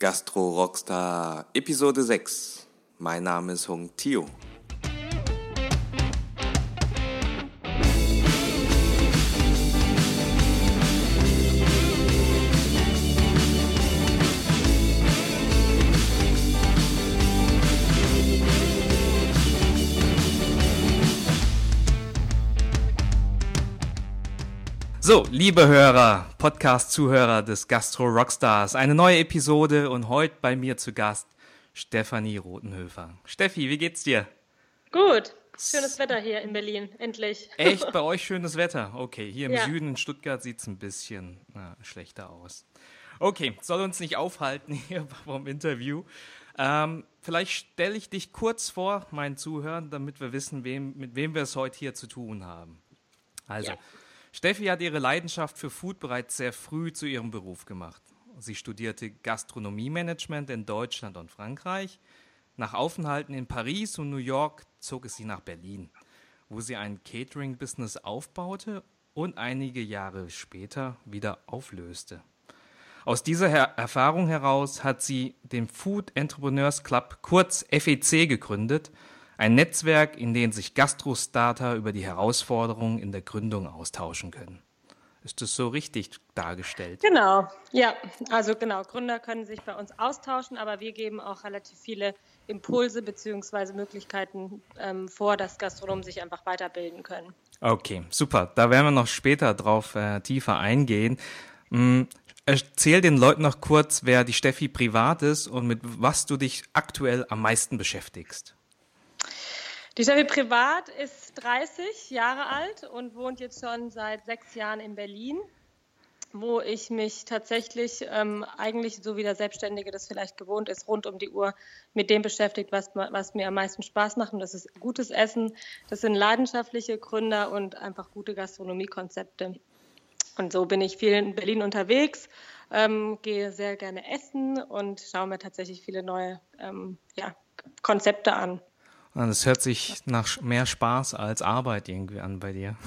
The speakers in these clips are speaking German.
Gastro Rockstar Episode 6. Mein Name ist Hung Tio. So, liebe Hörer, Podcast-Zuhörer des Gastro Rockstars, eine neue Episode und heute bei mir zu Gast Stefanie Rotenhöfer. Steffi, wie geht's dir? Gut, schönes Wetter hier in Berlin, endlich. Echt, bei euch schönes Wetter? Okay, hier im Ja. Süden in Stuttgart sieht's ein bisschen na, schlechter aus. Okay, soll uns nicht aufhalten hier vom Interview. Ähm, vielleicht stelle ich dich kurz vor, meinen Zuhörern, damit wir wissen, wem, mit wem wir es heute hier zu tun haben. Also, Ja. Steffi hat ihre Leidenschaft für Food bereits sehr früh zu ihrem Beruf gemacht. Sie studierte Gastronomiemanagement in Deutschland und Frankreich. Nach Aufenthalten in Paris und New York zog es sie nach Berlin, wo sie ein Catering-Business aufbaute und einige Jahre später wieder auflöste. Aus dieser Her Erfahrung heraus hat sie den Food Entrepreneurs Club, kurz FEC, gegründet, ein Netzwerk, in dem sich Gastrostarter über die Herausforderungen in der Gründung austauschen können. Ist das so richtig dargestellt? Genau, ja, also genau, Gründer können sich bei uns austauschen, aber wir geben auch relativ viele Impulse bzw. Möglichkeiten ähm, vor, dass Gastronomen sich einfach weiterbilden können. Okay, super. Da werden wir noch später drauf äh, tiefer eingehen. Hm, erzähl den Leuten noch kurz, wer die Steffi privat ist und mit was du dich aktuell am meisten beschäftigst. Die Steffi Privat ist 30 Jahre alt und wohnt jetzt schon seit sechs Jahren in Berlin, wo ich mich tatsächlich ähm, eigentlich, so wie der Selbstständige das vielleicht gewohnt ist, rund um die Uhr mit dem beschäftigt, was, was mir am meisten Spaß macht. Und das ist gutes Essen, das sind leidenschaftliche Gründer und einfach gute Gastronomiekonzepte. Und so bin ich viel in Berlin unterwegs, ähm, gehe sehr gerne essen und schaue mir tatsächlich viele neue ähm, ja, Konzepte an. Es hört sich nach mehr Spaß als Arbeit irgendwie an bei dir.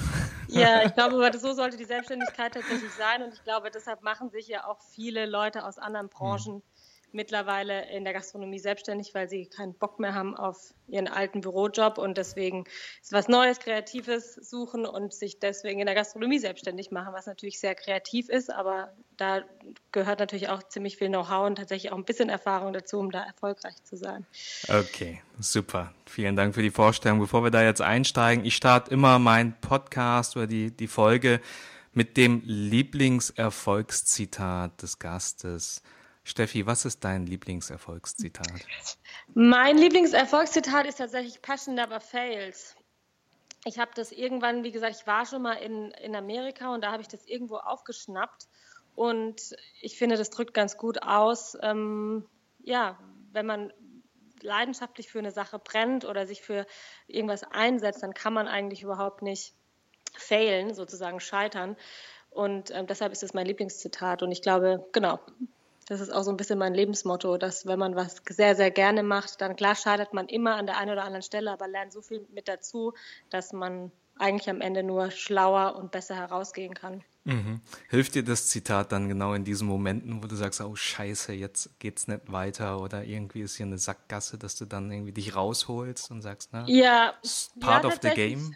Ja, ich glaube, so sollte die Selbstständigkeit tatsächlich sein. Und ich glaube, deshalb machen sich ja auch viele Leute aus anderen Branchen mittlerweile in der Gastronomie selbstständig, weil sie keinen Bock mehr haben auf ihren alten Bürojob und deswegen was Neues, Kreatives suchen und sich deswegen in der Gastronomie selbstständig machen, was natürlich sehr kreativ ist, aber da gehört natürlich auch ziemlich viel Know-how und tatsächlich auch ein bisschen Erfahrung dazu, um da erfolgreich zu sein. Okay, super. Vielen Dank für die Vorstellung. Bevor wir da jetzt einsteigen, ich starte immer meinen Podcast oder die, die Folge mit dem Lieblingserfolgszitat des Gastes. Steffi, was ist dein Lieblingserfolgszitat? Mein Lieblingserfolgszitat ist tatsächlich Passion Never Fails. Ich habe das irgendwann, wie gesagt, ich war schon mal in, in Amerika und da habe ich das irgendwo aufgeschnappt. Und ich finde, das drückt ganz gut aus, ähm, ja, wenn man leidenschaftlich für eine Sache brennt oder sich für irgendwas einsetzt, dann kann man eigentlich überhaupt nicht failen, sozusagen scheitern. Und ähm, deshalb ist es mein Lieblingszitat. Und ich glaube, genau, das ist auch so ein bisschen mein Lebensmotto, dass wenn man was sehr, sehr gerne macht, dann klar scheitert man immer an der einen oder anderen Stelle, aber lernt so viel mit dazu, dass man eigentlich am Ende nur schlauer und besser herausgehen kann. Mhm. Hilft dir das Zitat dann genau in diesen Momenten, wo du sagst, oh Scheiße, jetzt geht's nicht weiter oder irgendwie ist hier eine Sackgasse, dass du dann irgendwie dich rausholst und sagst, na, Ja, part ja, of the game?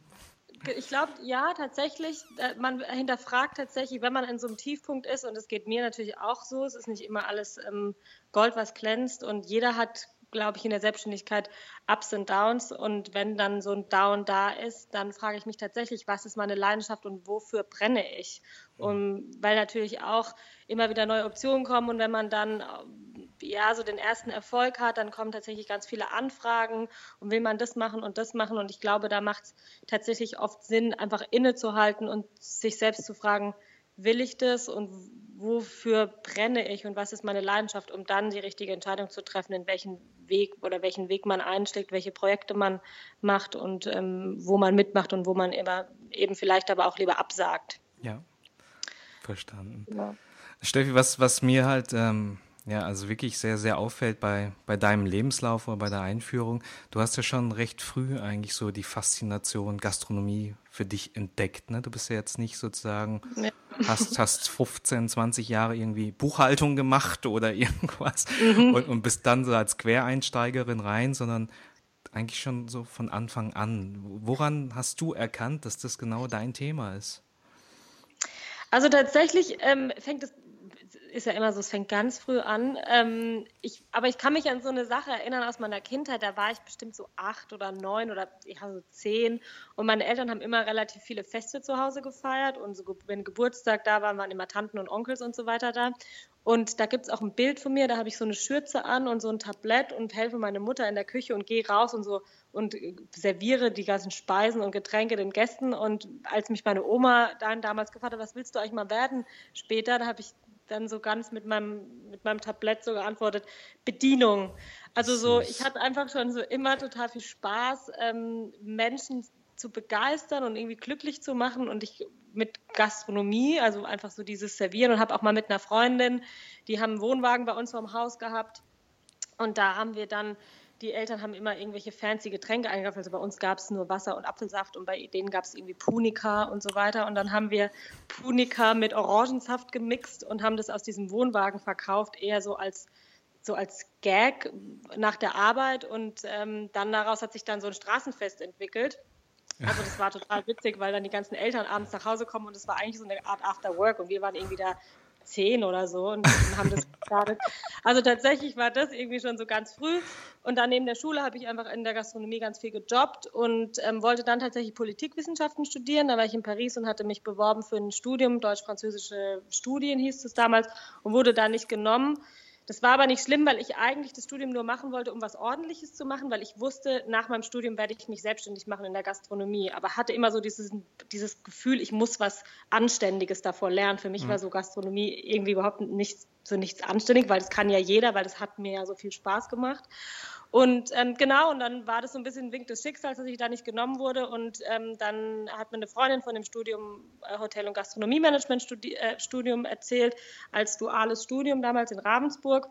Ich glaube, ja, tatsächlich. äh, Man hinterfragt tatsächlich, wenn man in so einem Tiefpunkt ist, und es geht mir natürlich auch so, es ist nicht immer alles ähm, Gold, was glänzt, und jeder hat, glaube ich, in der Selbstständigkeit Ups und Downs. Und wenn dann so ein Down da ist, dann frage ich mich tatsächlich, was ist meine Leidenschaft und wofür brenne ich? Um, weil natürlich auch immer wieder neue Optionen kommen und wenn man dann ja so den ersten Erfolg hat, dann kommen tatsächlich ganz viele Anfragen und will man das machen und das machen und ich glaube, da macht es tatsächlich oft Sinn, einfach innezuhalten und sich selbst zu fragen, will ich das und wofür brenne ich und was ist meine Leidenschaft, um dann die richtige Entscheidung zu treffen, in welchen Weg oder welchen Weg man einschlägt, welche Projekte man macht und ähm, wo man mitmacht und wo man immer eben vielleicht aber auch lieber absagt. Ja, verstanden. Ja. Steffi, was, was mir halt ähm, Ja, also wirklich sehr, sehr auffällt bei, bei deinem Lebenslauf oder bei der Einführung. Du hast ja schon recht früh eigentlich so die Faszination Gastronomie für dich entdeckt. Ne? Du bist ja jetzt nicht sozusagen, ja. hast, hast 15, 20 Jahre irgendwie Buchhaltung gemacht oder irgendwas mhm. und, und bist dann so als Quereinsteigerin rein, sondern eigentlich schon so von Anfang an. Woran hast du erkannt, dass das genau dein Thema ist? Also tatsächlich ähm, fängt es ist ja immer so, es fängt ganz früh an. Ähm, ich, aber ich kann mich an so eine Sache erinnern aus meiner Kindheit. Da war ich bestimmt so acht oder neun oder ja, so zehn. Und meine Eltern haben immer relativ viele Feste zu Hause gefeiert. Und so, wenn Geburtstag da war, waren immer Tanten und Onkels und so weiter da. Und da gibt es auch ein Bild von mir, da habe ich so eine Schürze an und so ein Tablett und helfe meine Mutter in der Küche und gehe raus und so und serviere die ganzen Speisen und Getränke den Gästen. Und als mich meine Oma dann damals gefragt hat, was willst du eigentlich mal werden später, da habe ich dann so ganz mit meinem, mit meinem Tablett so geantwortet, Bedienung. Also so, ich hatte einfach schon so immer total viel Spaß, ähm, Menschen zu begeistern und irgendwie glücklich zu machen und ich mit Gastronomie, also einfach so dieses Servieren und habe auch mal mit einer Freundin, die haben einen Wohnwagen bei uns vorm Haus gehabt und da haben wir dann die Eltern haben immer irgendwelche fancy Getränke eingekauft. Also bei uns gab es nur Wasser und Apfelsaft und bei denen gab es irgendwie Punika und so weiter. Und dann haben wir Punika mit Orangensaft gemixt und haben das aus diesem Wohnwagen verkauft, eher so als so als Gag nach der Arbeit und ähm, dann daraus hat sich dann so ein Straßenfest entwickelt. Also das war total witzig, weil dann die ganzen Eltern abends nach Hause kommen und es war eigentlich so eine Art After Work und wir waren irgendwie da zehn oder so und haben das gestartet. Also tatsächlich war das irgendwie schon so ganz früh. Und dann neben der Schule habe ich einfach in der Gastronomie ganz viel gejobbt und ähm, wollte dann tatsächlich Politikwissenschaften studieren. Da war ich in Paris und hatte mich beworben für ein Studium, deutsch-französische Studien hieß es damals, und wurde da nicht genommen. Das war aber nicht schlimm, weil ich eigentlich das Studium nur machen wollte, um was Ordentliches zu machen, weil ich wusste, nach meinem Studium werde ich mich selbstständig machen in der Gastronomie. Aber hatte immer so dieses, dieses Gefühl, ich muss was Anständiges davor lernen. Für mich mhm. war so Gastronomie irgendwie überhaupt nicht so nichts anständig, weil das kann ja jeder, weil das hat mir ja so viel Spaß gemacht. Und ähm, genau, und dann war das so ein bisschen ein Wink des Schicksals, dass ich da nicht genommen wurde. Und ähm, dann hat mir eine Freundin von dem Studium äh, Hotel- und Gastronomiemanagement Studi äh, erzählt, als duales Studium damals in Ravensburg.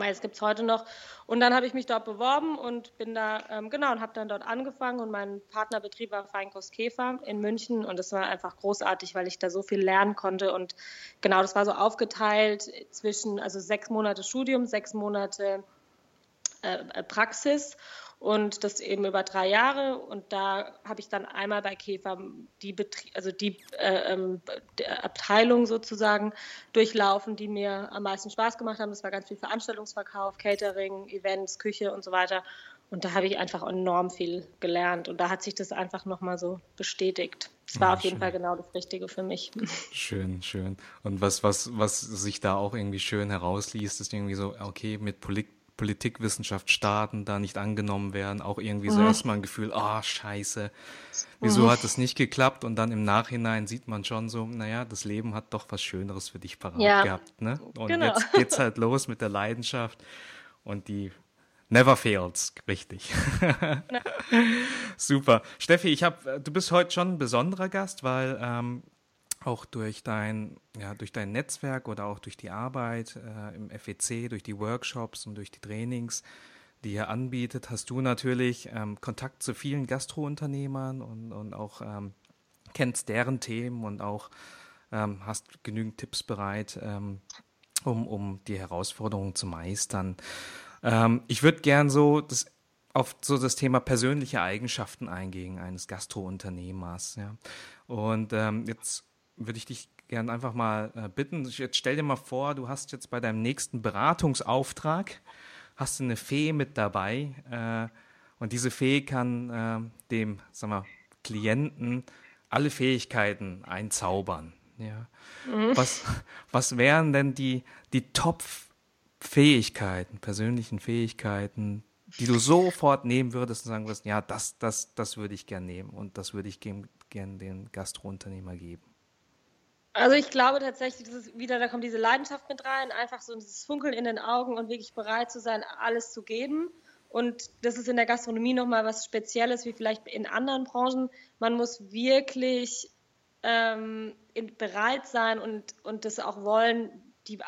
Weil es gibt es heute noch. Und dann habe ich mich dort beworben und bin da, ähm, genau, und habe dann dort angefangen. Und mein Partnerbetrieb war Feinkost Käfer in München. Und das war einfach großartig, weil ich da so viel lernen konnte. Und genau, das war so aufgeteilt zwischen, also sechs Monate Studium, sechs Monate äh, Praxis und das eben über drei Jahre. Und da habe ich dann einmal bei Käfer die, Betrie also die, äh, ähm, die Abteilung sozusagen durchlaufen, die mir am meisten Spaß gemacht haben. Das war ganz viel Veranstaltungsverkauf, Catering, Events, Küche und so weiter. Und da habe ich einfach enorm viel gelernt. Und da hat sich das einfach nochmal so bestätigt. Es war ja, auf jeden schön. Fall genau das Richtige für mich. Schön, schön. Und was, was, was sich da auch irgendwie schön herausliest, ist irgendwie so, okay, mit Polit Politikwissenschaft starten, da nicht angenommen werden, auch irgendwie so mhm. erstmal ein Gefühl, ah, oh, scheiße, wieso mhm. hat das nicht geklappt? Und dann im Nachhinein sieht man schon so, naja, das Leben hat doch was Schöneres für dich parat ja. gehabt. Ne? Und genau. jetzt geht's halt los mit der Leidenschaft und die Never fails, richtig. Super. Steffi, ich hab, du bist heute schon ein besonderer Gast, weil ähm, auch durch dein, ja, durch dein Netzwerk oder auch durch die Arbeit äh, im FEC, durch die Workshops und durch die Trainings, die ihr anbietet, hast du natürlich ähm, Kontakt zu vielen Gastrounternehmern und, und auch ähm, kennst deren Themen und auch ähm, hast genügend Tipps bereit, ähm, um, um die Herausforderungen zu meistern. Ähm, ich würde gern so das auf so das Thema persönliche Eigenschaften eingehen eines Gastrounternehmers. Ja. Und ähm, jetzt würde ich dich gerne einfach mal äh, bitten. Jetzt stell dir mal vor, du hast jetzt bei deinem nächsten Beratungsauftrag hast du eine Fee mit dabei äh, und diese Fee kann äh, dem, sag mal, Klienten alle Fähigkeiten einzaubern. Ja. Mhm. Was, was wären denn die, die Top-Fähigkeiten, persönlichen Fähigkeiten, die du sofort nehmen würdest und sagen würdest, ja, das, das, das würde ich gerne nehmen und das würde ich gerne den Gastrounternehmer geben? Also ich glaube tatsächlich, das ist wieder, da kommt diese Leidenschaft mit rein, einfach so dieses Funkeln in den Augen und wirklich bereit zu sein, alles zu geben. Und das ist in der Gastronomie nochmal was Spezielles, wie vielleicht in anderen Branchen. Man muss wirklich ähm, bereit sein und, und das auch wollen, die,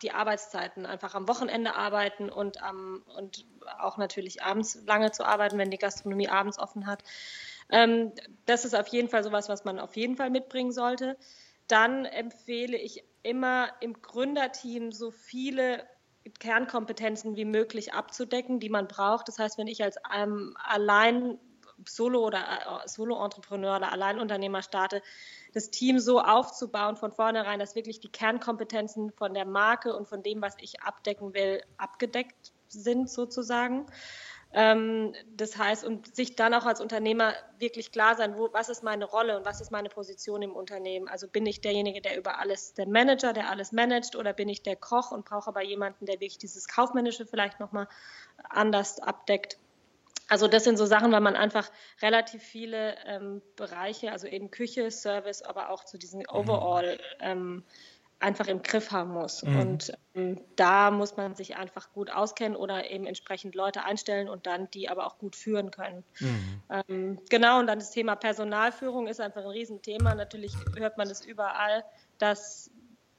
die Arbeitszeiten, einfach am Wochenende arbeiten und, am, und auch natürlich abends lange zu arbeiten, wenn die Gastronomie abends offen hat. Ähm, das ist auf jeden Fall sowas, was man auf jeden Fall mitbringen sollte. Dann empfehle ich immer im Gründerteam so viele Kernkompetenzen wie möglich abzudecken, die man braucht. Das heißt, wenn ich als ähm, allein Solo- oder äh, Solo-Entrepreneur oder Alleinunternehmer starte, das Team so aufzubauen von vornherein, dass wirklich die Kernkompetenzen von der Marke und von dem, was ich abdecken will, abgedeckt sind sozusagen. Ähm, das heißt, und sich dann auch als Unternehmer wirklich klar sein, wo, was ist meine Rolle und was ist meine Position im Unternehmen. Also bin ich derjenige, der über alles, der Manager, der alles managt, oder bin ich der Koch und brauche aber jemanden, der wirklich dieses Kaufmännische vielleicht nochmal anders abdeckt. Also das sind so Sachen, weil man einfach relativ viele ähm, Bereiche, also eben Küche, Service, aber auch zu diesen mhm. Overall ähm, einfach im Griff haben muss. Mhm. Und ähm, da muss man sich einfach gut auskennen oder eben entsprechend Leute einstellen und dann die aber auch gut führen können. Mhm. Ähm, genau, und dann das Thema Personalführung ist einfach ein Riesenthema. Natürlich hört man es überall, dass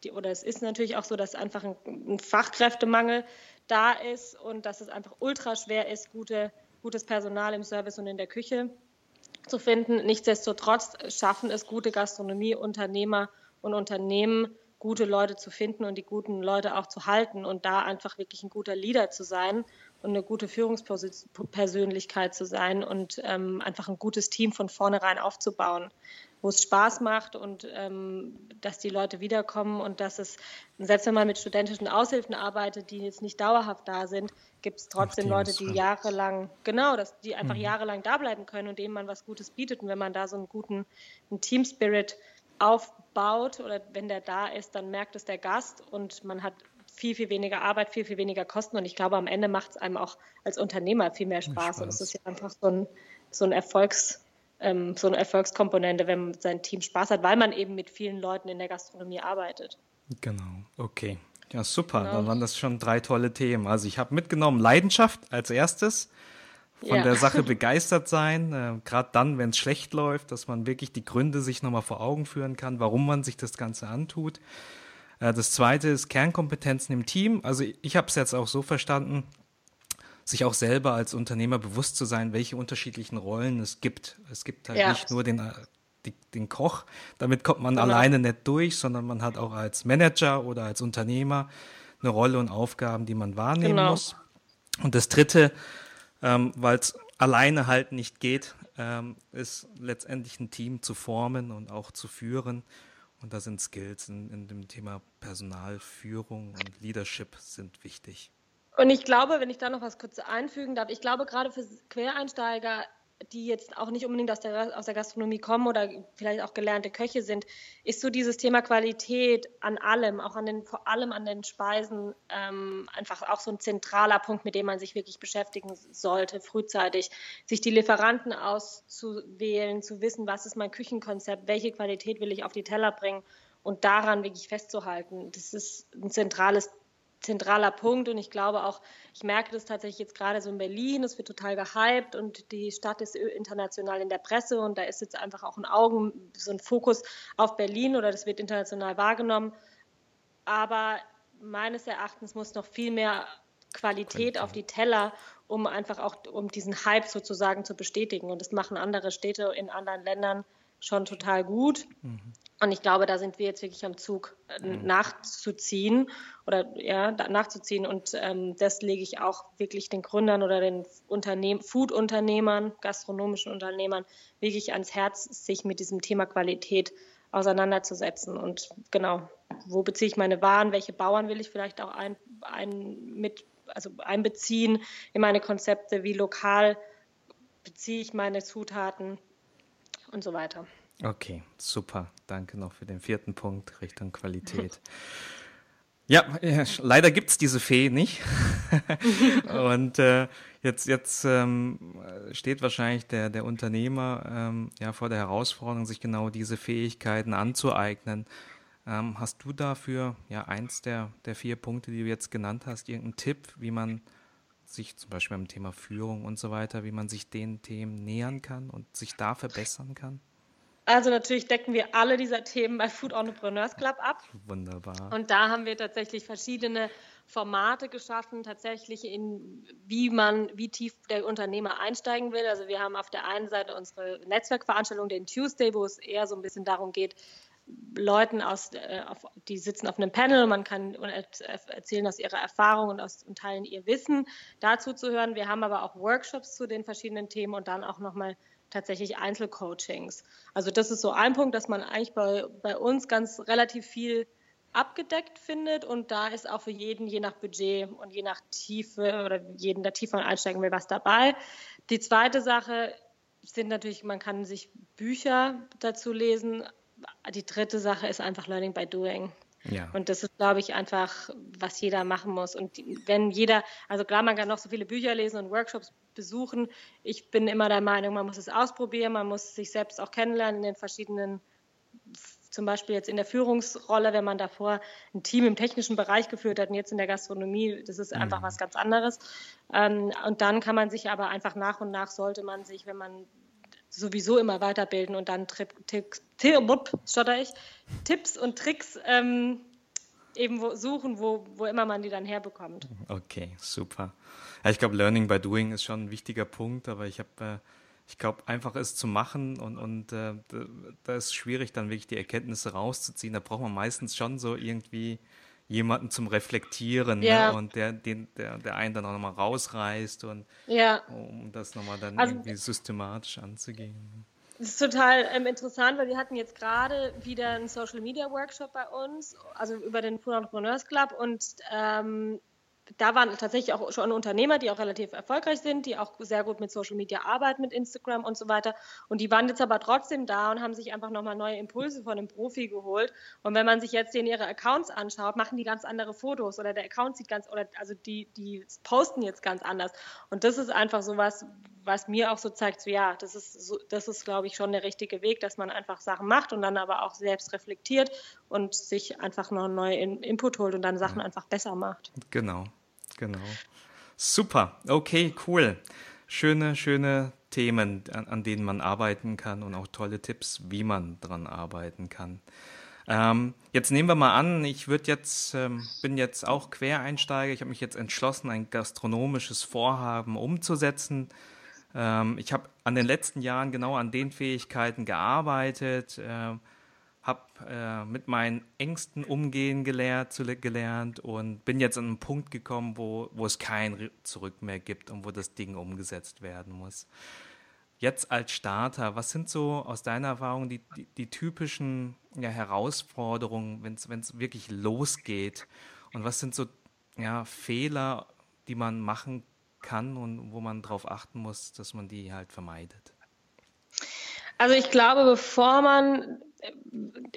die, oder es ist natürlich auch so, dass einfach ein, ein Fachkräftemangel da ist und dass es einfach ultra schwer ist, gute gutes Personal im Service und in der Küche zu finden. Nichtsdestotrotz schaffen es gute Gastronomieunternehmer und Unternehmen, gute Leute zu finden und die guten Leute auch zu halten und da einfach wirklich ein guter Leader zu sein und eine gute Führungspersönlichkeit zu sein und ähm, einfach ein gutes Team von vornherein aufzubauen wo es Spaß macht und ähm, dass die Leute wiederkommen und dass es, selbst wenn man mit studentischen Aushilfen arbeitet, die jetzt nicht dauerhaft da sind, gibt es trotzdem Leute, die jahrelang, genau, dass die einfach mhm. jahrelang da bleiben können und denen man was Gutes bietet. Und wenn man da so einen guten einen Team Spirit aufbaut oder wenn der da ist, dann merkt es der Gast und man hat viel, viel weniger Arbeit, viel, viel weniger Kosten. Und ich glaube, am Ende macht es einem auch als Unternehmer viel mehr Spaß. Spaß. Und es ist ja einfach so ein, so ein Erfolgs- ähm, so eine Erfolgskomponente, wenn sein Team Spaß hat, weil man eben mit vielen Leuten in der Gastronomie arbeitet. Genau, okay. Ja, super. Genau. Dann waren das schon drei tolle Themen. Also ich habe mitgenommen Leidenschaft als erstes, von ja. der Sache begeistert sein, äh, gerade dann, wenn es schlecht läuft, dass man wirklich die Gründe sich nochmal vor Augen führen kann, warum man sich das Ganze antut. Äh, das zweite ist Kernkompetenzen im Team. Also ich habe es jetzt auch so verstanden, sich auch selber als Unternehmer bewusst zu sein, welche unterschiedlichen Rollen es gibt. Es gibt halt ja. nicht nur den, die, den Koch, damit kommt man genau. alleine nicht durch, sondern man hat auch als Manager oder als Unternehmer eine Rolle und Aufgaben, die man wahrnehmen genau. muss. Und das Dritte, ähm, weil es alleine halt nicht geht, ähm, ist letztendlich ein Team zu formen und auch zu führen. Und da sind Skills in, in dem Thema Personalführung und Leadership sind wichtig. Und ich glaube, wenn ich da noch was kurz einfügen darf, ich glaube gerade für Quereinsteiger, die jetzt auch nicht unbedingt aus der, aus der Gastronomie kommen oder vielleicht auch gelernte Köche sind, ist so dieses Thema Qualität an allem, auch an den, vor allem an den Speisen, ähm, einfach auch so ein zentraler Punkt, mit dem man sich wirklich beschäftigen sollte, frühzeitig. Sich die Lieferanten auszuwählen, zu wissen, was ist mein Küchenkonzept, welche Qualität will ich auf die Teller bringen und daran wirklich festzuhalten. Das ist ein zentrales zentraler Punkt. Und ich glaube auch, ich merke das tatsächlich jetzt gerade so in Berlin, es wird total gehypt und die Stadt ist international in der Presse. Und da ist jetzt einfach auch ein Augen, so ein Fokus auf Berlin oder das wird international wahrgenommen. Aber meines Erachtens muss noch viel mehr Qualität, auf die Teller, um einfach auch, um diesen Hype sozusagen zu bestätigen. Und das machen andere Städte in anderen Ländern schon total gut. Mhm. Und ich glaube, da sind wir jetzt wirklich am Zug äh, mhm. nachzuziehen oder ja, nachzuziehen. Und ähm, das lege ich auch wirklich den Gründern oder den Unternehmen, Food-Unternehmern, gastronomischen Unternehmern wirklich ans Herz, sich mit diesem Thema Qualität auseinanderzusetzen. Und genau, wo beziehe ich meine Waren, welche Bauern will ich vielleicht auch ein, ein mit, also einbeziehen in meine Konzepte, wie lokal beziehe ich meine Zutaten und so weiter. Okay, super. Danke noch für den vierten Punkt Richtung Qualität. Ja, leider gibt es diese Fee nicht. und äh, jetzt, jetzt ähm, steht wahrscheinlich der, der Unternehmer ähm, ja, vor der Herausforderung, sich genau diese Fähigkeiten anzueignen. Ähm, hast du dafür ja eins der, der vier Punkte, die du jetzt genannt hast, irgendeinen Tipp, wie man sich zum Beispiel beim Thema Führung und so weiter, wie man sich den Themen nähern kann und sich da verbessern kann? Also natürlich decken wir alle dieser Themen bei Food Entrepreneurs Club ab. Wunderbar. Und da haben wir tatsächlich verschiedene Formate geschaffen, tatsächlich in wie man, wie tief der Unternehmer einsteigen will. Also wir haben auf der einen Seite unsere Netzwerkveranstaltung, den Tuesday, wo es eher so ein bisschen darum geht, Leuten aus, äh, auf, die sitzen auf einem Panel und man kann erzählen aus ihrer Erfahrung und aus und teilen ihr Wissen dazu zu hören. Wir haben aber auch Workshops zu den verschiedenen Themen und dann auch nochmal tatsächlich Einzelcoachings. Also das ist so ein Punkt, dass man eigentlich bei, bei uns ganz relativ viel abgedeckt findet und da ist auch für jeden, je nach Budget und je nach Tiefe oder jeden, der tiefer einsteigen will, was dabei. Die zweite Sache sind natürlich, man kann sich Bücher dazu lesen. Die dritte Sache ist einfach Learning by Doing. Ja. Und das ist, glaube ich, einfach, was jeder machen muss. Und wenn jeder, also klar, man kann noch so viele Bücher lesen und Workshops besuchen. Ich bin immer der Meinung, man muss es ausprobieren, man muss sich selbst auch kennenlernen in den verschiedenen, zum Beispiel jetzt in der Führungsrolle, wenn man davor ein Team im technischen Bereich geführt hat und jetzt in der Gastronomie, das ist einfach mhm. was ganz anderes. Ähm, und dann kann man sich aber einfach nach und nach sollte man sich, wenn man sowieso immer weiterbilden und dann Tipps und Tricks ähm, eben wo, suchen, wo, wo immer man die dann herbekommt. Okay, super. Ja, ich glaube, Learning by Doing ist schon ein wichtiger Punkt, aber ich habe, äh, ich glaube, einfach es zu machen und, und äh, da ist schwierig, dann wirklich die Erkenntnisse rauszuziehen. Da braucht man meistens schon so irgendwie jemanden zum Reflektieren ne? ja. ne? und der, den, der, der einen dann auch nochmal rausreißt und ja. um das nochmal dann also, irgendwie systematisch anzugehen. Das ist total ähm, interessant, weil wir hatten jetzt gerade wieder einen Social Media Workshop bei uns, also über den Food Entrepreneurs Club und ähm, da waren tatsächlich auch schon Unternehmer, die auch relativ erfolgreich sind, die auch sehr gut mit Social Media arbeiten, mit Instagram und so weiter. Und die waren jetzt aber trotzdem da und haben sich einfach nochmal neue Impulse von einem Profi geholt. Und wenn man sich jetzt denen ihre Accounts anschaut, machen die ganz andere Fotos oder der Account sieht ganz, oder also die, die posten jetzt ganz anders. Und das ist einfach so was, was mir auch so zeigt, so ja, das ist, so, das ist, glaube ich, schon der richtige Weg, dass man einfach Sachen macht und dann aber auch selbst reflektiert und sich einfach noch einen neuen Input holt und dann Sachen einfach besser macht. Genau. Genau. Super. Okay, cool. Schöne, schöne Themen, an, an, denen man arbeiten kann und auch tolle Tipps, wie man dran arbeiten kann. Ähm, jetzt nehmen wir mal an, ich würde jetzt, ähm, bin jetzt auch Quereinsteiger. Ich habe mich jetzt entschlossen, ein gastronomisches Vorhaben umzusetzen. Ähm, ich habe an den letzten Jahren genau an den Fähigkeiten gearbeitet. Äh, habe äh, mit meinen Ängsten umgehen gelehrt, gelernt und bin jetzt an einen Punkt gekommen, wo, wo es kein Zurück mehr gibt und wo das Ding umgesetzt werden muss. Jetzt als Starter, was sind so aus deiner Erfahrung die, die, die typischen ja, Herausforderungen, wenn es wirklich losgeht? Und was sind so ja, Fehler, die man machen kann und wo man darauf achten muss, dass man die halt vermeidet? Also ich glaube, bevor man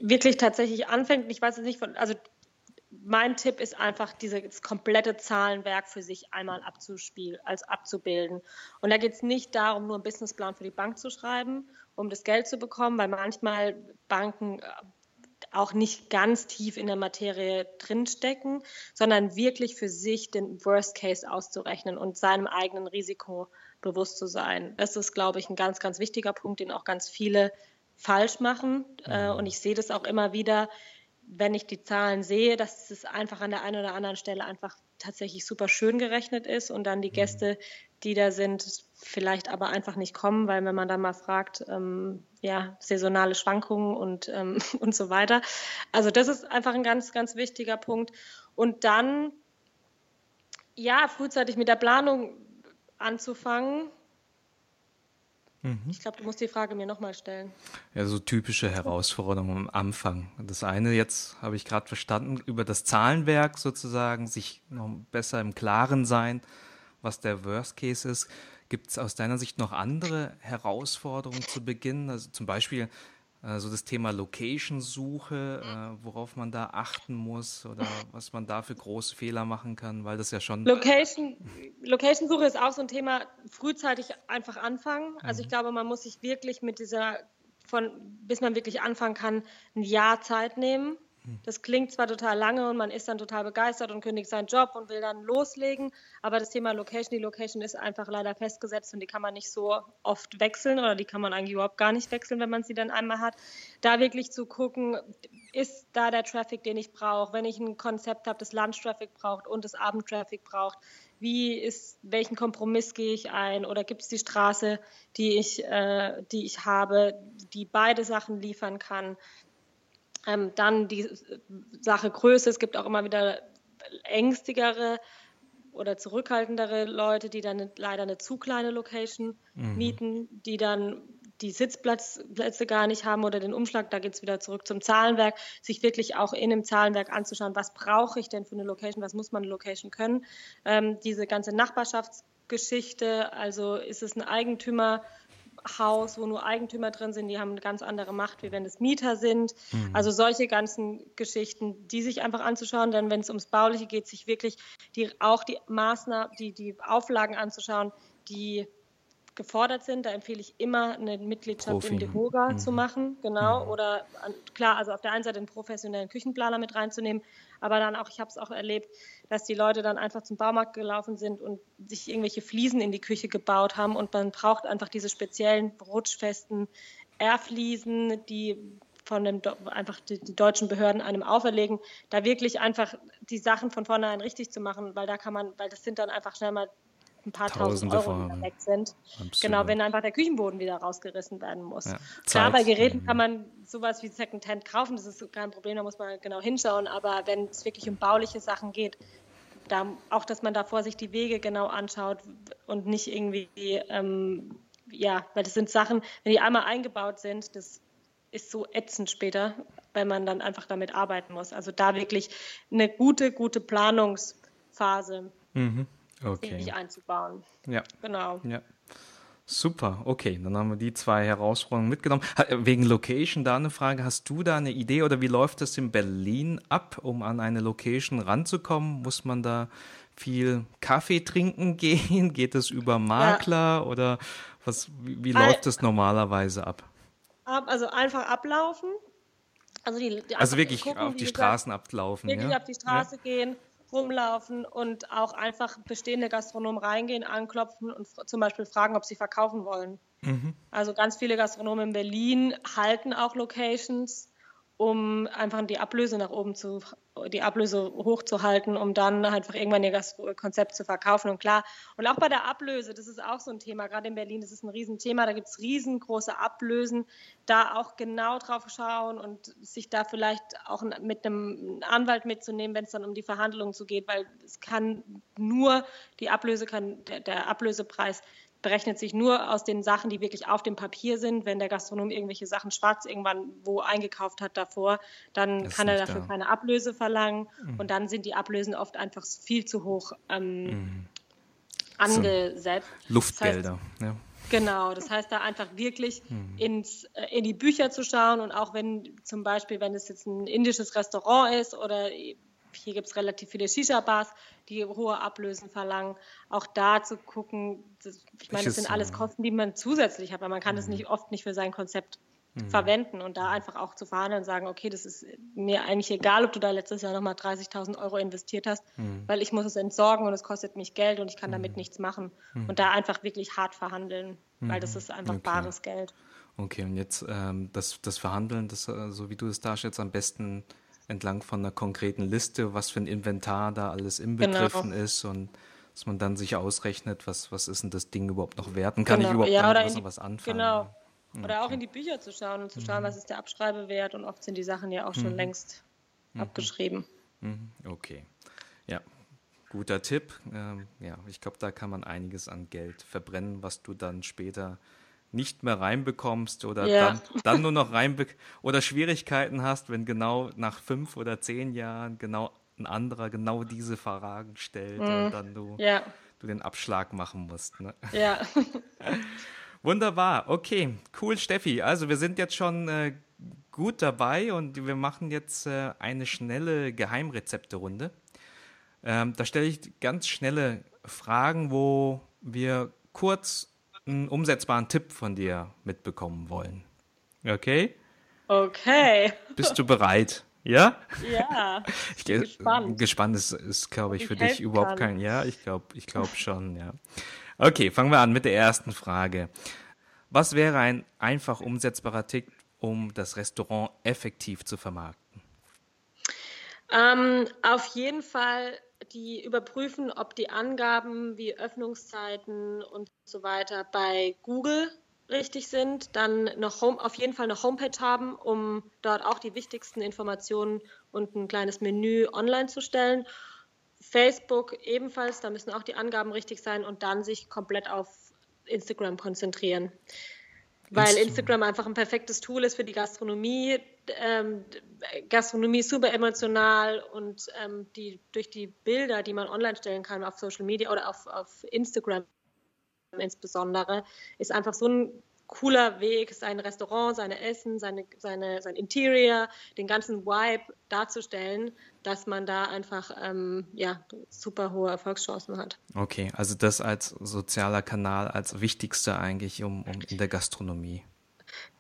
wirklich tatsächlich anfängt, ich weiß es nicht von, also mein Tipp ist einfach, dieses komplette Zahlenwerk für sich einmal abzuspielen, als abzubilden. Und da geht es nicht darum, nur einen Businessplan für die Bank zu schreiben, um das Geld zu bekommen, weil manchmal Banken äh, auch nicht ganz tief in der Materie drinstecken, sondern wirklich für sich den Worst Case auszurechnen und seinem eigenen Risiko bewusst zu sein. Das ist, glaube ich, ein ganz, ganz wichtiger Punkt, den auch ganz viele falsch machen. Äh, mhm. und ich sehe das auch immer wieder, wenn ich die Zahlen sehe, dass es einfach an der einen oder anderen Stelle einfach tatsächlich super schön gerechnet ist und dann die mhm. Gäste, die da sind, vielleicht aber einfach nicht kommen, weil wenn man dann mal fragt, ähm, ja, saisonale Schwankungen und, ähm, und so weiter. Also das ist einfach ein ganz, ganz wichtiger Punkt. Und dann, ja, frühzeitig mit der Planung anzufangen, Mhm. Ich glaube, du musst die Frage mir nochmal stellen. Ja, so typische Herausforderungen am Anfang. Das eine jetzt habe ich gerade verstanden, über das Zahlenwerk sozusagen, sich noch besser im Klaren sein, was der Worst Case ist. Gibt es aus deiner Sicht noch andere Herausforderungen zu Beginn? Also zum Beispiel also das Thema Location-Suche, äh, worauf man da achten muss oder was man da für große Fehler machen kann, weil das ja schon. Location, Location-Suche ist auch so ein Thema, frühzeitig einfach anfangen. Also ich mhm. glaube, man muss sich wirklich mit dieser, von bis man wirklich anfangen kann, ein Jahr Zeit nehmen. Das klingt zwar total lange und man ist dann total begeistert und kündigt seinen Job und will dann loslegen, aber das Thema Location, die Location ist einfach leider festgesetzt und die kann man nicht so oft wechseln oder die kann man eigentlich überhaupt gar nicht wechseln, wenn man sie dann einmal hat. Da wirklich zu gucken, ist da der Traffic, den ich brauche, wenn ich ein Konzept habe, das Lunch-Traffic braucht und das Abend-Traffic braucht, wie ist, welchen Kompromiss gehe ich ein oder gibt es die Straße, die ich, äh, die ich habe, die beide Sachen liefern kann. Ähm, dann die Sache Größe. Es gibt auch immer wieder ängstigere oder zurückhaltendere Leute, die dann leider eine zu kleine Location mhm. mieten, die dann die Sitzplätze gar nicht haben oder den Umschlag, da geht es wieder zurück zum Zahlenwerk, sich wirklich auch in dem Zahlenwerk anzuschauen, was brauche ich denn für eine Location, was muss man eine Location können. Ähm, diese ganze Nachbarschaftsgeschichte, also ist es ein Eigentümer, Haus, wo nur Eigentümer drin sind, die haben eine ganz andere Macht, wie wenn es Mieter sind. Mhm. Also solche ganzen Geschichten, die sich einfach anzuschauen, denn wenn es ums Bauliche geht, sich wirklich die, auch die Maßnahmen, die, die Auflagen anzuschauen, die gefordert sind. Da empfehle ich immer eine Mitgliedschaft Profi. im DEHOGA mhm. zu machen, genau. Mhm. Oder klar, also auf der einen Seite einen professionellen Küchenplaner mit reinzunehmen, aber dann auch, ich habe es auch erlebt, dass die Leute dann einfach zum Baumarkt gelaufen sind und sich irgendwelche Fliesen in die Küche gebaut haben und man braucht einfach diese speziellen rutschfesten Airfliesen, die von dem einfach die, die, deutschen Behörden einem auferlegen, da wirklich einfach die Sachen von vornherein richtig zu machen, weil da kann man, weil das sind dann einfach schnell mal ein paar tausend Euro weg sind. Absolut. Genau, wenn einfach der Küchenboden wieder rausgerissen werden muss. Ja, Klar, bei Geräten kann man sowas wie Secondhand kaufen, das ist kein Problem, da muss man genau hinschauen, aber wenn es wirklich um bauliche Sachen geht, da, auch, dass man davor sich die Wege genau anschaut und nicht irgendwie, ähm, ja, weil das sind Sachen, wenn die einmal eingebaut sind, das ist so ätzend später, wenn man dann einfach damit arbeiten muss. Also da wirklich eine gute, gute Planungsphase. Mhm okay. einzubauen. Ja. Genau. Ja. Super, okay, dann haben wir die zwei Herausforderungen mitgenommen. Wegen Location da eine Frage, hast du da eine Idee oder wie läuft das in Berlin ab, um an eine Location ranzukommen? Muss man da viel Kaffee trinken gehen? Geht es über Makler ja. oder was, wie, wie läuft das normalerweise ab? Also einfach ablaufen. Also, die, die also wirklich gucken, auf die Straßen ablaufen. Wirklich ja? auf die Straße ja. gehen, rumlaufen und auch einfach bestehende Gastronomen reingehen, anklopfen und zum Beispiel fragen, ob sie verkaufen wollen. Mhm. Also ganz viele Gastronomen in Berlin halten auch Locations um einfach die Ablöse nach oben zu, die Ablöse hochzuhalten, um dann einfach irgendwann ihr Konzept zu verkaufen. Und klar, und auch bei der Ablöse, das ist auch so ein Thema, gerade in Berlin, das ist ein Riesenthema, da gibt es riesengroße Ablösen, da auch genau drauf schauen und sich da vielleicht auch mit einem Anwalt mitzunehmen, wenn es dann um die Verhandlungen zu geht, weil es kann nur die Ablöse kann, der, der Ablösepreis berechnet sich nur aus den Sachen, die wirklich auf dem Papier sind. Wenn der Gastronom irgendwelche Sachen schwarz irgendwann wo eingekauft hat davor, dann das kann er dafür da. keine Ablöse verlangen mhm. und dann sind die Ablösen oft einfach viel zu hoch ähm, mhm. angesetzt. So. Luftgelder, das heißt, ja. Genau, das heißt da einfach wirklich mhm. ins, äh, in die Bücher zu schauen und auch wenn zum Beispiel, wenn es jetzt ein indisches Restaurant ist oder hier gibt es relativ viele Shisha-Bars, die hohe Ablösen verlangen. Auch da zu gucken, das, ich meine, das sind alles Kosten, die man zusätzlich hat, weil man kann es mhm. nicht oft nicht für sein Konzept mhm. verwenden und da einfach auch zu verhandeln und sagen, okay, das ist mir eigentlich egal, ob du da letztes Jahr nochmal 30.000 Euro investiert hast, mhm. weil ich muss es entsorgen und es kostet mich Geld und ich kann damit mhm. nichts machen. Mhm. Und da einfach wirklich hart verhandeln, weil das mhm. ist einfach okay. bares Geld. Okay, und jetzt ähm, das, das Verhandeln, das, äh, so wie du es darstellst, am besten entlang von einer konkreten Liste, was für ein Inventar da alles inbegriffen genau. ist und dass man dann sich ausrechnet, was, was ist denn das Ding überhaupt noch wert und kann genau. ich überhaupt ja, damit was, die, was anfangen. Genau. Oder okay. auch in die Bücher zu schauen und zu schauen, mhm. was ist der Abschreibewert und oft sind die Sachen ja auch schon mhm. längst mhm. abgeschrieben. Mhm. Okay. Ja, guter Tipp. Ähm, ja, ich glaube, da kann man einiges an Geld verbrennen, was du dann später nicht mehr reinbekommst oder ja. dann, dann nur noch reinbe oder Schwierigkeiten hast, wenn genau nach fünf oder zehn Jahren genau ein anderer genau diese Fragen stellt mhm. und dann du, ja. du den Abschlag machen musst. Ne? Ja. Wunderbar, okay, cool, Steffi. Also wir sind jetzt schon äh, gut dabei und wir machen jetzt äh, eine schnelle Geheimrezepte-Runde. Ähm, da stelle ich ganz schnelle Fragen, wo wir kurz einen umsetzbaren Tipp von dir mitbekommen wollen. Okay? Okay. Bist du bereit? Ja? Ja. Ich bin gespannt. Gespannt ist, ist glaube ich, für dich überhaupt kann. kein. Ja, ich glaube ich glaub schon, ja. Okay, fangen wir an mit der ersten Frage. Was wäre ein einfach umsetzbarer Tipp, um das Restaurant effektiv zu vermarkten? Ähm, auf jeden Fall die überprüfen, ob die Angaben wie Öffnungszeiten und so weiter bei Google richtig sind, dann noch Home, auf jeden Fall eine Homepage haben, um dort auch die wichtigsten Informationen und ein kleines Menü online zu stellen. Facebook ebenfalls, da müssen auch die Angaben richtig sein und dann sich komplett auf Instagram konzentrieren. Weil Instagram einfach ein perfektes Tool ist für die Gastronomie. Ähm, Gastronomie ist super emotional und ähm, die, durch die Bilder, die man online stellen kann auf Social Media oder auf, auf Instagram insbesondere, ist einfach so ein cooler Weg, sein Restaurant, seine Essen, seine, seine, sein Interior, den ganzen Vibe darzustellen, dass man da einfach ähm, ja, super hohe Erfolgschancen hat. Okay, also das als sozialer Kanal als wichtigste eigentlich um, um in der Gastronomie.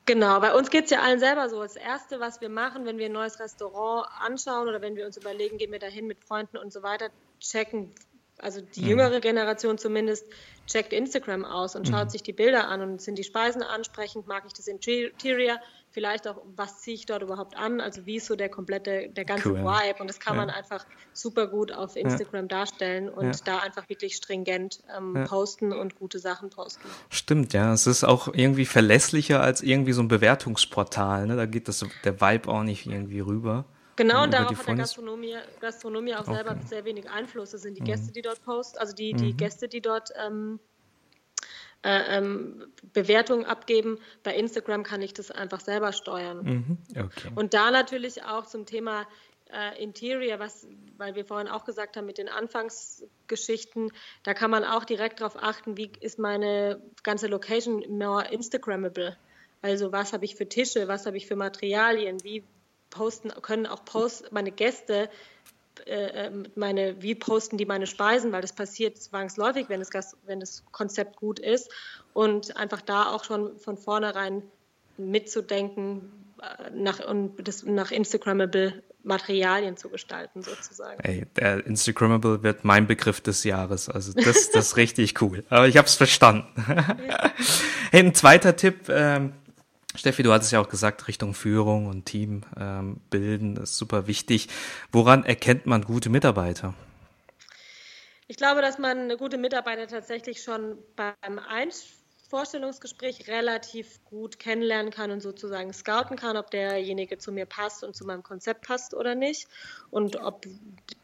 Genau, bei uns geht es ja allen selber so. Das Erste, was wir machen, wenn wir ein neues Restaurant anschauen oder wenn wir uns überlegen, gehen wir dahin mit Freunden und so weiter, checken, also die jüngere Generation zumindest, checkt Instagram aus und schaut mhm. sich die Bilder an und sind die Speisen ansprechend, mag ich das Interior, vielleicht auch, was ziehe ich dort überhaupt an, also wie ist so der komplette, der ganze cool. Vibe und das kann ja. man einfach super gut auf Instagram ja. darstellen und ja. da einfach wirklich stringent ähm, posten und gute Sachen posten. Stimmt, ja, es ist auch irgendwie verlässlicher als irgendwie so ein Bewertungsportal, ne? da geht das, der Vibe auch nicht irgendwie rüber. Genau, und darauf hat der Gastronomie, Gastronomie auch okay. selber sehr wenig Einfluss. Das sind die mhm. Gäste, die dort posten, also die, die mhm. Gäste, die dort ähm, äh, ähm, Bewertungen abgeben. Bei Instagram kann ich das einfach selber steuern. Mhm. Okay. Und da natürlich auch zum Thema äh, Interior, was, weil wir vorhin auch gesagt haben mit den Anfangsgeschichten, da kann man auch direkt darauf achten, wie ist meine ganze Location more Instagrammable. Also was habe ich für Tische, was habe ich für Materialien, wie posten, können auch Post, meine Gäste, äh, ähm, meine, wie posten die meine Speisen, weil das passiert zwangsläufig, wenn das, wenn das Konzept gut ist. Und einfach da auch schon von vornherein mitzudenken äh, nach, und das nach Instagrammable Materialien zu gestalten, sozusagen. Ey, der Instagrammable wird mein Begriff des Jahres. Also das, das ist richtig cool. Aber ich habe es verstanden. Ja. hey, ein zweiter Tipp, ähm, Steffi, du hattest ja auch gesagt, Richtung Führung und Team ähm, bilden ist super wichtig. Woran erkennt man gute Mitarbeiter? Ich glaube, dass man gute Mitarbeiter tatsächlich schon beim Vorstellungsgespräch relativ gut kennenlernen kann und sozusagen scouten kann, ob derjenige zu mir passt und zu meinem Konzept passt oder nicht und ob,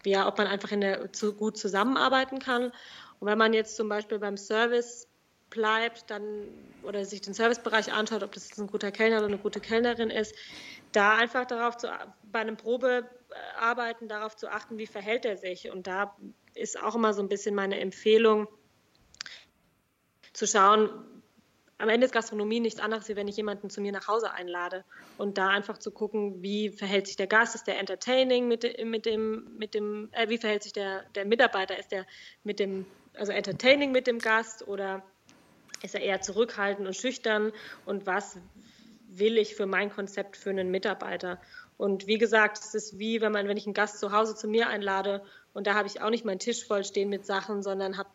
ja, ob man einfach in der, zu, gut zusammenarbeiten kann. Und wenn man jetzt zum Beispiel beim Service bleibt, dann oder sich den Servicebereich anschaut, ob das ein guter Kellner oder eine gute Kellnerin ist, da einfach darauf zu bei einem Probearbeiten darauf zu achten, wie verhält er sich. Und da ist auch immer so ein bisschen meine Empfehlung zu schauen, am Ende ist Gastronomie nichts anderes, wie wenn ich jemanden zu mir nach Hause einlade. Und da einfach zu gucken, wie verhält sich der Gast, ist der entertaining mit, mit dem, mit dem äh, wie verhält sich der, der Mitarbeiter, ist der mit dem, also entertaining mit dem Gast oder ist er eher zurückhaltend und schüchtern und was will ich für mein Konzept für einen Mitarbeiter. Und wie gesagt, es ist wie, wenn man, wenn ich einen Gast zu Hause zu mir einlade und da habe ich auch nicht meinen Tisch voll stehen mit Sachen, sondern habe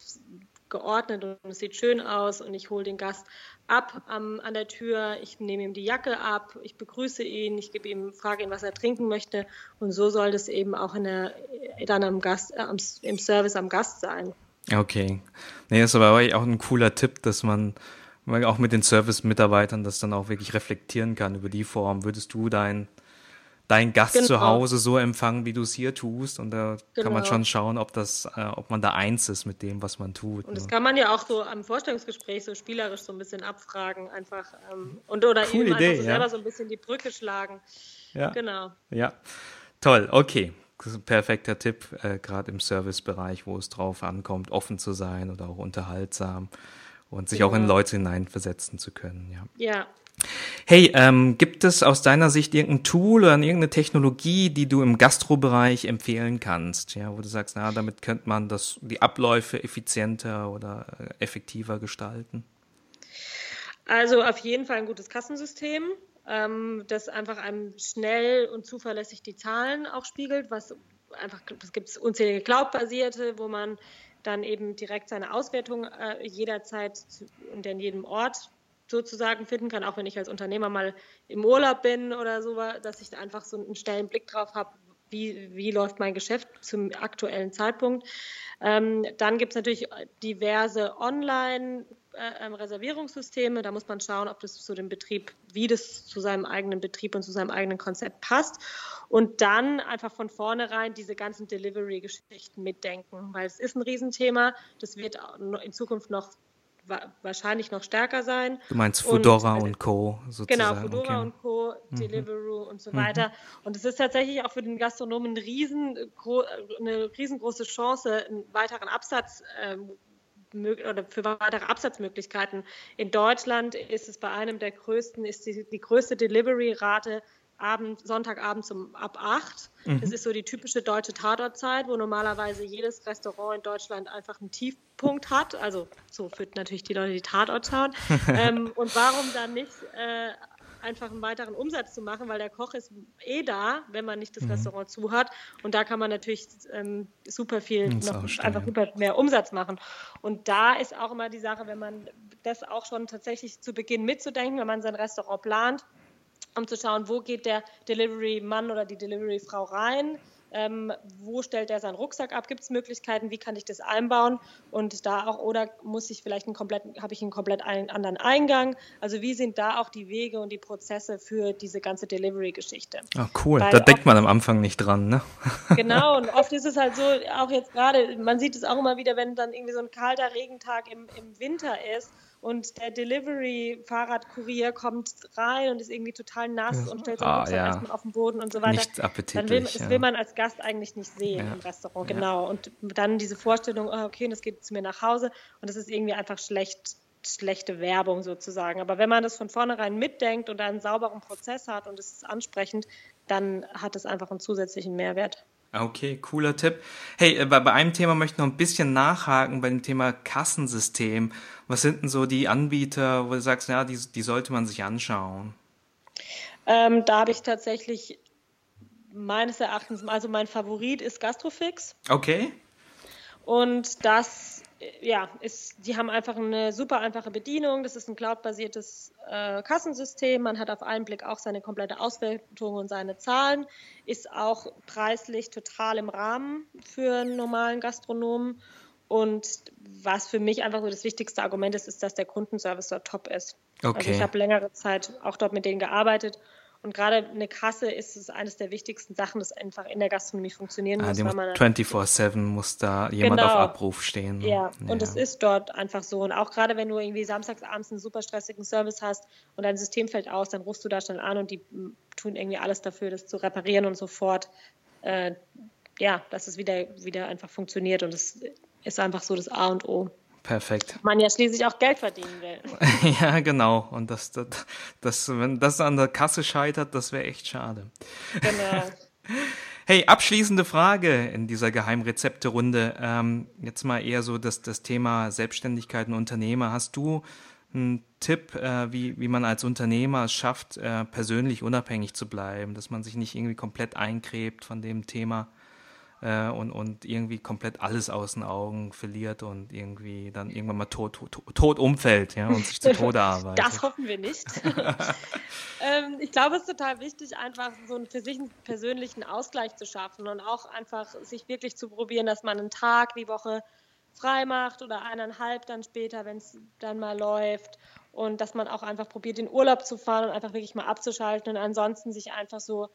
geordnet und es sieht schön aus und ich hole den Gast ab am, an der Tür, ich nehme ihm die Jacke ab, ich begrüße ihn, ich gebe ihm, frage ihn, was er trinken möchte und so soll das eben auch in der, dann am Gast, äh, im Service am Gast sein. Okay. Nee, ist aber auch ein cooler Tipp, dass man auch mit den Service-Mitarbeitern das dann auch wirklich reflektieren kann über die Form. Würdest du dein, dein Gast genau. zu Hause so empfangen, wie du es hier tust? Und da genau. kann man genau. schon schauen, ob das, äh, ob man da eins ist mit dem, was man tut. Und das ne? kann man ja auch so am Vorstellungsgespräch so spielerisch so ein bisschen abfragen, einfach ähm, und oder Coole eben Idee, einfach so ja. selber so ein bisschen die Brücke schlagen. Ja. Genau. Ja. Toll, okay perfekter Tipp, äh, gerade im Servicebereich, wo es drauf ankommt, offen zu sein oder auch unterhaltsam und sich ja. auch in Leute hineinversetzen zu können. Ja. ja. Hey, ähm, gibt es aus deiner Sicht irgendein Tool oder irgendeine Technologie, die du im Gastrobereich empfehlen kannst? Ja, wo du sagst, na, damit könnte man das, die Abläufe effizienter oder äh, effektiver gestalten? Also auf jeden Fall ein gutes Kassensystem. Ähm, das einfach einem schnell und zuverlässig die Zahlen auch spiegelt, was einfach, es gibt unzählige Cloud-basierte, wo man dann eben direkt seine Auswertung äh, jederzeit und in jedem Ort sozusagen finden kann, auch wenn ich als Unternehmer mal im Urlaub bin oder so, dass ich einfach so einen schnellen Blick drauf habe, wie, wie läuft mein Geschäft zum aktuellen Zeitpunkt. Ähm, dann gibt es natürlich diverse Online-Reservierungssysteme. Äh, da muss man schauen, ob das zu dem Betrieb, wie das zu seinem eigenen Betrieb und zu seinem eigenen Konzept passt. Und dann einfach von vornherein diese ganzen Delivery-Geschichten mitdenken, weil es ist ein Riesenthema. Das wird in Zukunft noch wahrscheinlich noch stärker sein. Du meinst Foodora und, und Co. sozusagen. Genau, Foodora okay. und Co., mhm. Deliveroo mhm. und so weiter. Mhm. Und es ist tatsächlich auch für den Gastronomen eine, riesen, eine riesengroße Chance, einen weiteren Absatz ähm, oder für weitere Absatzmöglichkeiten. In Deutschland ist es bei einem der größten, ist die, die größte Delivery-Rate Abend, Sonntagabend zum ab 8. Mhm. Das ist so die typische deutsche Tatortzeit, wo normalerweise jedes Restaurant in Deutschland einfach einen Tiefpunkt hat. Also so führt natürlich die Leute die Tatort schauen. ähm, und warum dann nicht äh, einfach einen weiteren Umsatz zu machen, weil der Koch ist eh da, wenn man nicht das mhm. Restaurant zu hat. Und da kann man natürlich ähm, super viel, noch, einfach super mehr Umsatz machen. Und da ist auch immer die Sache, wenn man das auch schon tatsächlich zu Beginn mitzudenken, wenn man sein Restaurant plant, um zu schauen, wo geht der Delivery-Mann oder die Delivery-Frau rein, ähm, wo stellt er seinen Rucksack ab? Gibt es Möglichkeiten? Wie kann ich das einbauen? Und da auch, oder muss ich vielleicht einen kompletten, habe ich einen komplett einen anderen Eingang? Also wie sind da auch die Wege und die Prozesse für diese ganze Delivery-Geschichte? Ah, cool. Weil da denkt man am Anfang nicht dran, ne? Genau, und oft ist es halt so, auch jetzt gerade, man sieht es auch immer wieder, wenn dann irgendwie so ein kalter Regentag im, im Winter ist und der Delivery-Fahrradkurier kommt rein und ist irgendwie total nass und stellt seinen ah, ja. erstmal auf den Boden und so weiter. Nichts appetitlich. Dann will, das will man als Gast eigentlich nicht sehen ja. im Restaurant, genau. Und dann diese Vorstellung, oh, okay, das geht zu mir nach Hause und das ist irgendwie einfach schlecht schlechte Werbung sozusagen. Aber wenn man das von vornherein mitdenkt und einen sauberen Prozess hat und es ist ansprechend, dann hat es einfach einen zusätzlichen Mehrwert. Okay, cooler Tipp. Hey, äh, bei einem Thema möchte ich noch ein bisschen nachhaken, bei dem Thema Kassensystem. Was sind denn so die Anbieter, wo du sagst, ja, die, die sollte man sich anschauen? Ähm, da habe ich tatsächlich meines Erachtens, also mein Favorit ist Gastrofix. Okay. Und das ja, ist, die haben einfach eine super einfache Bedienung. Das ist ein cloud-basiertes äh, Kassensystem. Man hat auf einen Blick auch seine komplette Auswertung und seine Zahlen. Ist auch preislich total im Rahmen für einen normalen Gastronomen. Und was für mich einfach so das wichtigste Argument ist, ist, dass der Kundenservice dort top ist. Okay. Also ich habe längere Zeit auch dort mit denen gearbeitet und gerade eine Kasse ist es eines der wichtigsten Sachen, das einfach in der Gastronomie funktionieren ah, muss. 24-7 muss da jemand genau. auf Abruf stehen. Ja. ja, und es ist dort einfach so. Und auch gerade wenn du irgendwie samstags abends einen super stressigen Service hast und dein System fällt aus, dann rufst du da schnell an und die tun irgendwie alles dafür, das zu reparieren und sofort. Äh, ja, dass es wieder, wieder einfach funktioniert. Und es ist einfach so das A und O. Perfekt. Man ja schließlich auch Geld verdienen will. ja, genau. Und das, das, das, wenn das an der Kasse scheitert, das wäre echt schade. Genau. Hey, abschließende Frage in dieser Geheimrezepte-Runde. Ähm, jetzt mal eher so das, das Thema Selbstständigkeit und Unternehmer. Hast du einen Tipp, äh, wie, wie man als Unternehmer es schafft, äh, persönlich unabhängig zu bleiben, dass man sich nicht irgendwie komplett einkrebt von dem Thema? Äh, und, und irgendwie komplett alles aus den Augen verliert und irgendwie dann irgendwann mal tot, tot, tot umfällt ja, und sich zu Tode arbeitet. Das hoffen wir nicht. ähm, ich glaube, es ist total wichtig, einfach so einen für sich einen persönlichen Ausgleich zu schaffen und auch einfach sich wirklich zu probieren, dass man einen Tag die Woche frei macht oder eineinhalb dann später, wenn es dann mal läuft. Und dass man auch einfach probiert, in Urlaub zu fahren und einfach wirklich mal abzuschalten und ansonsten sich einfach so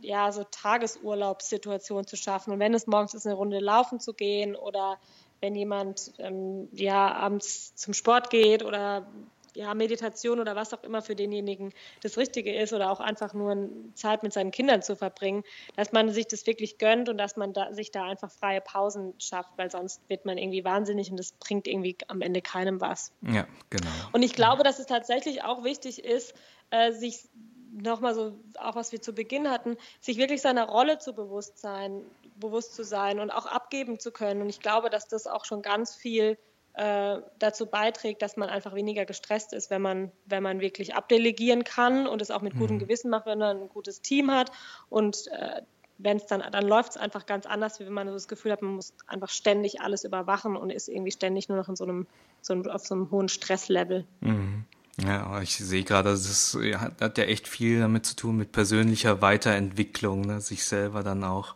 ja, so Tagesurlaubssituation zu schaffen. Und wenn es morgens ist, eine Runde laufen zu gehen oder wenn jemand ähm, ja abends zum Sport geht oder ja, Meditation oder was auch immer für denjenigen das Richtige ist oder auch einfach nur Zeit mit seinen Kindern zu verbringen, dass man sich das wirklich gönnt und dass man da, sich da einfach freie Pausen schafft, weil sonst wird man irgendwie wahnsinnig und das bringt irgendwie am Ende keinem was. Ja, genau. Und ich glaube, dass es tatsächlich auch wichtig ist, äh, sich nochmal so, auch was wir zu Beginn hatten, sich wirklich seiner Rolle zu bewusst sein, bewusst zu sein und auch abgeben zu können. Und ich glaube, dass das auch schon ganz viel äh, dazu beiträgt, dass man einfach weniger gestresst ist, wenn man, wenn man wirklich abdelegieren kann und es auch mit gutem mhm. Gewissen macht, wenn man ein gutes Team hat. Und äh, wenn es dann, dann läuft es einfach ganz anders, wie wenn man so das Gefühl hat, man muss einfach ständig alles überwachen und ist irgendwie ständig nur noch in so einem, so einem auf so einem hohen Stresslevel. Mhm. Ja, ich sehe gerade, das hat ja echt viel damit zu tun mit persönlicher Weiterentwicklung, ne? sich selber dann auch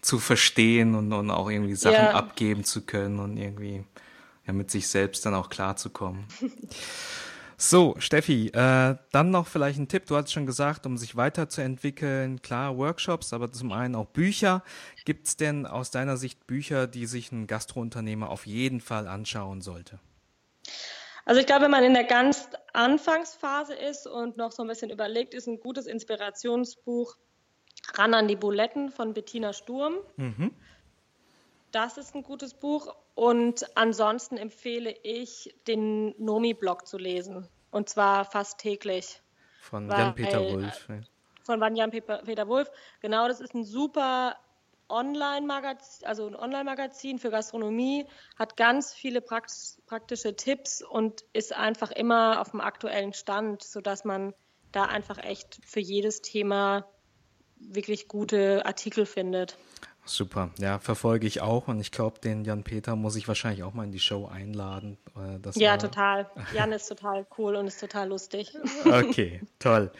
zu verstehen und, und auch irgendwie Sachen ja. abgeben zu können und irgendwie ja, mit sich selbst dann auch klarzukommen. So, Steffi, äh, dann noch vielleicht ein Tipp. Du hast schon gesagt, um sich weiterzuentwickeln, klar, Workshops, aber zum einen auch Bücher. Gibt es denn aus deiner Sicht Bücher, die sich ein Gastrounternehmer auf jeden Fall anschauen sollte? Also ich glaube, wenn man in der ganz Anfangsphase ist und noch so ein bisschen überlegt, ist ein gutes Inspirationsbuch Ran an die Buletten von Bettina Sturm. Mhm. Das ist ein gutes Buch. Und ansonsten empfehle ich, den Nomi-Blog zu lesen. Und zwar fast täglich. Von Jan-Peter Wulff. Von Jan-Peter Wulff. Genau, das ist ein super Online-Magazin, also ein Online-Magazin für Gastronomie, hat ganz viele praktische Tipps und ist einfach immer auf dem aktuellen Stand, sodass man da einfach echt für jedes Thema wirklich gute Artikel findet. Super, ja, verfolge ich auch und ich glaube, den Jan Peter muss ich wahrscheinlich auch mal in die Show einladen. Äh, ja, total. Jan ist total cool und ist total lustig. Okay, toll.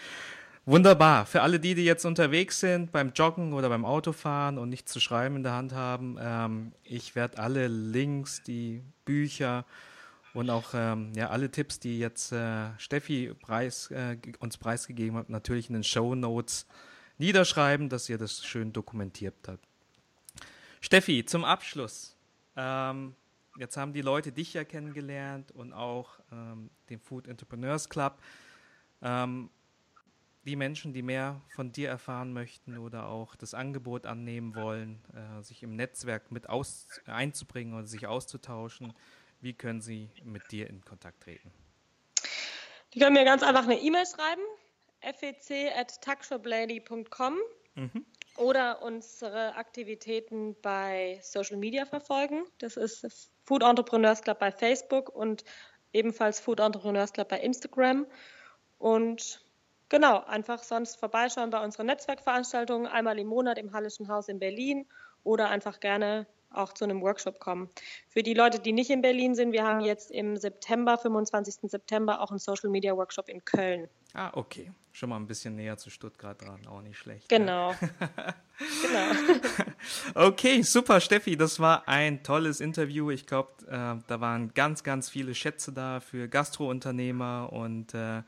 Wunderbar. Für alle die, die jetzt unterwegs sind, beim Joggen oder beim Autofahren und nichts zu schreiben in der Hand haben, ähm, ich werde alle Links, die Bücher und auch ähm, ja, alle Tipps, die jetzt äh, Steffi Preis, äh, uns preisgegeben hat, natürlich in den Show Notes niederschreiben, dass ihr das schön dokumentiert habt. Steffi, zum Abschluss. Ähm, jetzt haben die Leute dich ja kennengelernt und auch ähm, den Food Entrepreneurs Club. Ähm, die Menschen, die mehr von dir erfahren möchten oder auch das Angebot annehmen wollen, äh, sich im Netzwerk mit aus, einzubringen oder sich auszutauschen, wie können sie mit dir in Kontakt treten? Die können mir ganz einfach eine E-Mail schreiben, fec.tuckshoplady.com. Mhm oder unsere Aktivitäten bei Social Media verfolgen. Das ist Food Entrepreneurs Club bei Facebook und ebenfalls Food Entrepreneurs Club bei Instagram. Und genau, einfach sonst vorbeischauen bei unseren Netzwerkveranstaltungen, einmal im Monat im Hallischen Haus in Berlin oder einfach gerne auch zu einem Workshop kommen. Für die Leute, die nicht in Berlin sind, wir haben jetzt im September, 25. September, auch einen Social Media Workshop in Köln. Ah, okay. Schon mal ein bisschen näher zu Stuttgart dran, auch nicht schlecht. Genau. genau. okay, super, Steffi. Das war ein tolles Interview. Ich glaube, äh, da waren ganz, ganz viele Schätze da für Gastrounternehmer und äh,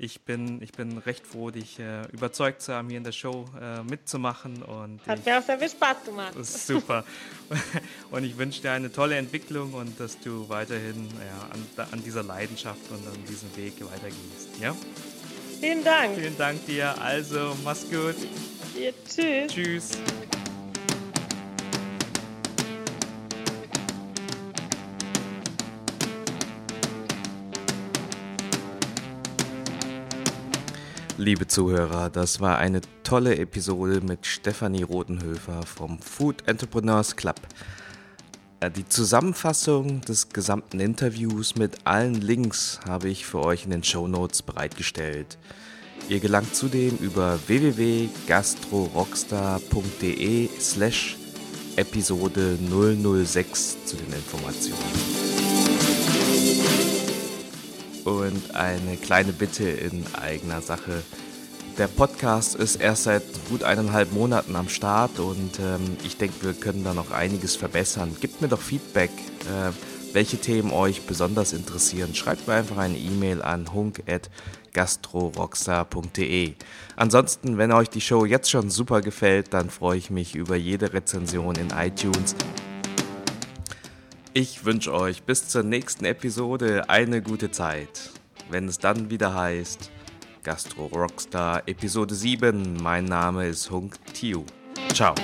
ich bin, ich bin recht froh, dich äh, überzeugt zu haben, hier in der Show äh, mitzumachen. Und Hat mir auch sehr viel Spaß gemacht. Das ist super. und ich wünsche dir eine tolle Entwicklung und dass du weiterhin ja, an, an dieser Leidenschaft und an diesem Weg weitergehst. Ja? Vielen Dank. Vielen Dank dir. Also, mach's gut. Ja, tschüss. Tschüss. Liebe Zuhörer, das war eine tolle Episode mit Stefanie Rotenhöfer vom Food Entrepreneurs Club. Äh, die Zusammenfassung des gesamten Interviews mit allen Links habe ich für euch in den Show Notes bereitgestellt. Ihr gelangt zudem über www.gastrorockstar.de slash Episode 006 zu den Informationen. Und eine kleine Bitte in eigener Sache. Der Podcast ist erst seit gut eineinhalb Monaten am Start und ähm, ich denke, wir können da noch einiges verbessern. Gebt mir doch Feedback, äh, welche Themen euch besonders interessieren. Schreibt mir einfach eine E-Mail an hunk.gastrorockstar.de. Ansonsten, wenn euch die Show jetzt schon super gefällt, dann freue ich mich über jede Rezension in iTunes. Ich wünsche euch bis zur nächsten Episode eine gute Zeit. Wenn es dann wieder heißt, Gastro Rockstar Episode 7. Mein Name ist Hunk Tiu. Ciao.